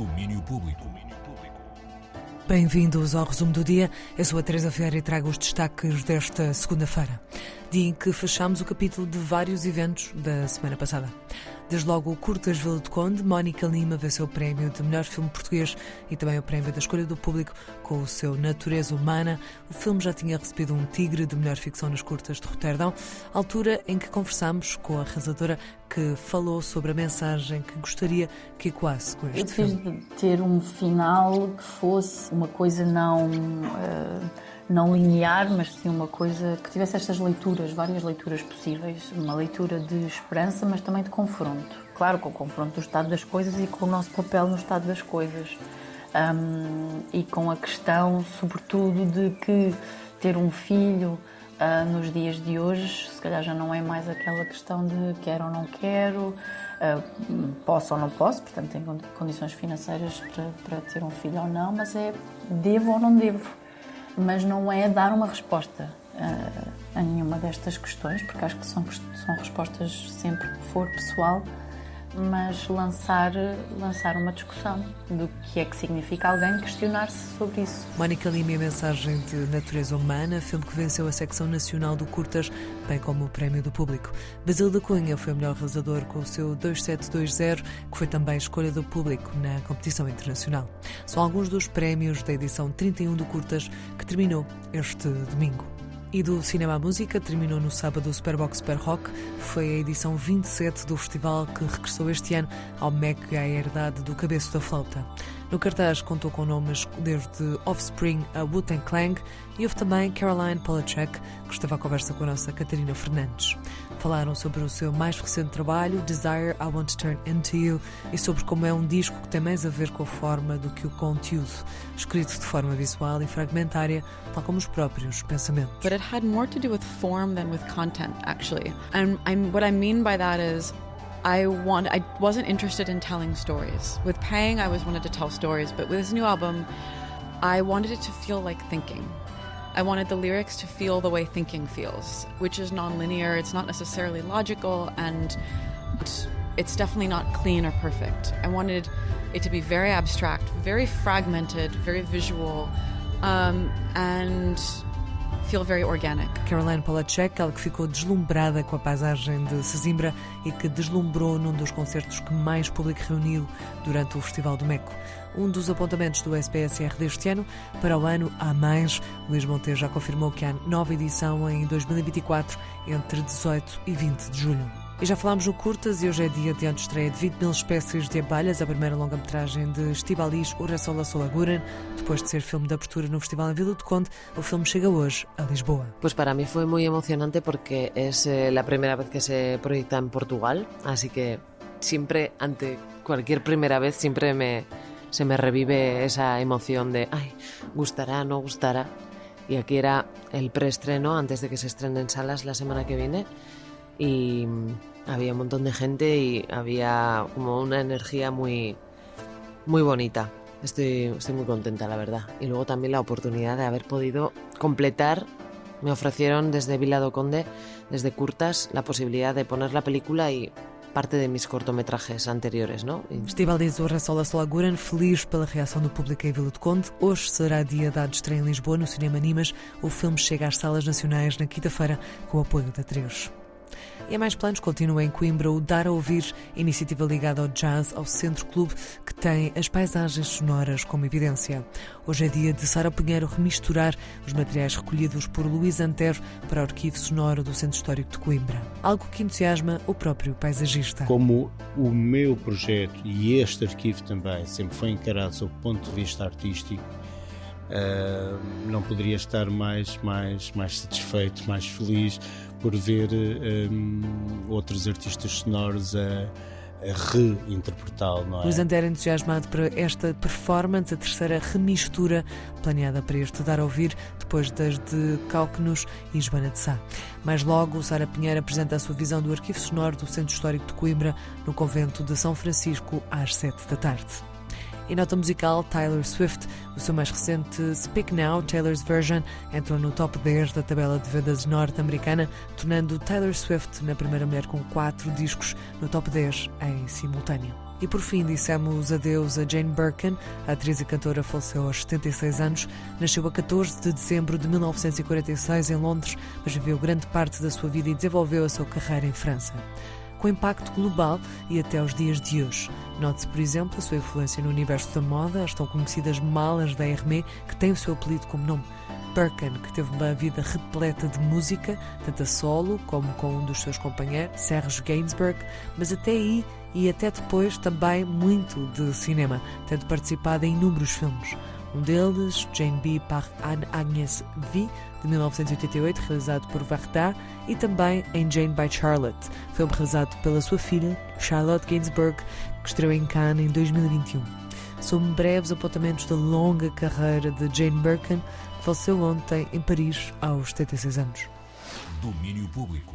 Domínio Público. Bem-vindos ao resumo do dia. Eu sou a Teresa Ferreira e trago os destaques desta segunda-feira, dia em que fechamos o capítulo de vários eventos da semana passada. Desde logo o Curtas Vila de Conde, Mónica Lima venceu o prémio de melhor filme português e também o prémio da escolha do público com o seu Natureza Humana. O filme já tinha recebido um Tigre de melhor ficção nas curtas de Roterdão, altura em que conversamos com a realizadora que falou sobre a mensagem que gostaria que ecoasse com este Eu filme. de ter um final que fosse uma coisa não. eh, não linear, mas sim uma coisa que tivesse estas leituras, várias leituras possíveis. Uma leitura de esperança, mas também de confronto. Claro, com o confronto do estado das coisas e com o nosso papel no estado das coisas. Ahm, e com a questão, sobretudo, de que ter um filho ah, nos dias de hoje, se calhar já não é mais aquela questão de quero ou não quero, ah, posso ou não posso, portanto, tenho condi- condições financeiras para, para ter um filho ou não, mas é devo ou não devo mas não é dar uma resposta ah, a nenhuma destas questões, porque acho que são, são respostas sempre que for pessoal, mas lançar, lançar uma discussão do que é que significa alguém questionar-se sobre isso. Mónica Lima mensagem de natureza humana, filme que venceu a secção nacional do Curtas, bem como o prémio do público. Basílio da Cunha foi o melhor realizador com o seu 2720, que foi também escolha do público na competição internacional. São alguns dos prémios da edição 31 do Curtas, que terminou este domingo. E do Cinema à Música terminou no sábado o Superbox Super Rock. Foi a edição 27 do festival que regressou este ano ao MEC à herdade do Cabeço da Flauta. No cartaz contou com nomes desde Offspring a Wu-Tang Clan e houve também Caroline Polachek, que esteve à conversa com a nossa Catarina Fernandes. Falaram sobre o seu mais recente trabalho, Desire I Want to Turn Into You, e sobre como é um disco que tem mais a ver com a forma do que o conteúdo, escrito de forma visual e fragmentária, tal como os próprios pensamentos. but it had more to do with form than with content actually and I'm, what i mean by that is i want i wasn't interested in telling stories. With Pang, i was wanted to tell stories but with this new album i wanted it to feel like thinking. I wanted the lyrics to feel the way thinking feels which is non-linear it's not necessarily logical and it's definitely not clean or perfect. I wanted it to be very abstract very fragmented very visual um, and feel very organic. Caroline Polachek, ela que ficou deslumbrada com a paisagem de Sesimbra e que deslumbrou num dos concertos que mais público reuniu durante o Festival do Meco. Um dos apontamentos do SPSR deste ano, para o ano há mais. Luís Monteiro já confirmou que há nova edição em 2024, entre 18 e 20 de julho. E já falámos no Curtas e hoje é dia de estreia de 20 mil espécies de abelhas, a primeira longa-metragem de Estibalis Urasola Solaguren. Depois de ser filme de abertura no Festival em Vila do Conde, o filme chega hoje a Lisboa. Pues para mí fue muy emocionante porque es eh, la primera vez que se proyecta en Portugal, así que siempre, ante cualquier primera vez, siempre me, se me revive esa emoción de, ay, gustará, no gustará. Y aquí era el preestreno antes de que se estrene en salas la semana que viene y había un montón de gente y había como una energía muy, muy bonita. Estoy, estoy muy contenta, la verdad. Y luego también la oportunidad de haber podido completar. Me ofrecieron desde Vila do Conde, desde Curtas, la posibilidad de poner la película y parte de mis cortometrajes anteriores, ¿no? Y Estibalis Urrasola Solaguren, feliz pela reação do público em Vila de Conde. Hoje será dia da estreia em Lisboa, no Cinema Nimas. O filme chega às salas nacionais na quinta-feira, com o apoio da 3. E a mais planos continua em Coimbra o Dar a Ouvir, iniciativa ligada ao jazz, ao Centro Clube, que tem as paisagens sonoras como evidência. Hoje é dia de Sara Pinheiro remisturar os materiais recolhidos por Luís Antero para o arquivo sonoro do Centro Histórico de Coimbra. Algo que entusiasma o próprio paisagista. Como o meu projeto e este arquivo também sempre foi encarado sob o ponto de vista artístico, não poderia estar mais, mais, mais satisfeito, mais feliz por ver outros artistas sonoros a, reinterpretá-lo, não é? Luís Antero entusiasmado para esta performance, a terceira remistura planeada para este dar a ouvir, depois das de Cálquenos e Joana de Sá. Mais logo, Sara Pinheiro apresenta a sua visão do arquivo sonoro do Centro Histórico de Coimbra, no convento de São Francisco, às sete da tarde. E nota musical, Tyler Swift, o seu mais recente Speak Now, Taylor's Version, entrou no top 10 da tabela de vendas norte-americana, tornando Taylor Swift na primeira mulher com quatro discos no top 10 em simultâneo. E por fim dissemos adeus a Jane Birkin, a atriz e cantora faleceu aos 76 anos, nasceu a 14 de dezembro de 1946 em Londres, mas viveu grande parte da sua vida e desenvolveu a sua carreira em França com impacto global e até aos dias de hoje. Note-se, por exemplo, a sua influência no universo da moda, as tão conhecidas malas da Hermès, que tem o seu apelido como nome. Birkin, que teve uma vida repleta de música, tanto a solo como com um dos seus companheiros, Serge Gainsbourg, mas até aí e até depois também muito de cinema, tendo participado em inúmeros filmes. Um deles, Jane B. par Anne Agnès V, de 1988, realizado por Varda, e também em Jane by Charlotte, filme realizado pela sua filha, Charlotte Gainsbourg, que estreou em Cannes em 2021. São breves apontamentos da longa carreira de Jane Birkin, que faleceu ontem em Paris aos 76 anos. Domínio Público.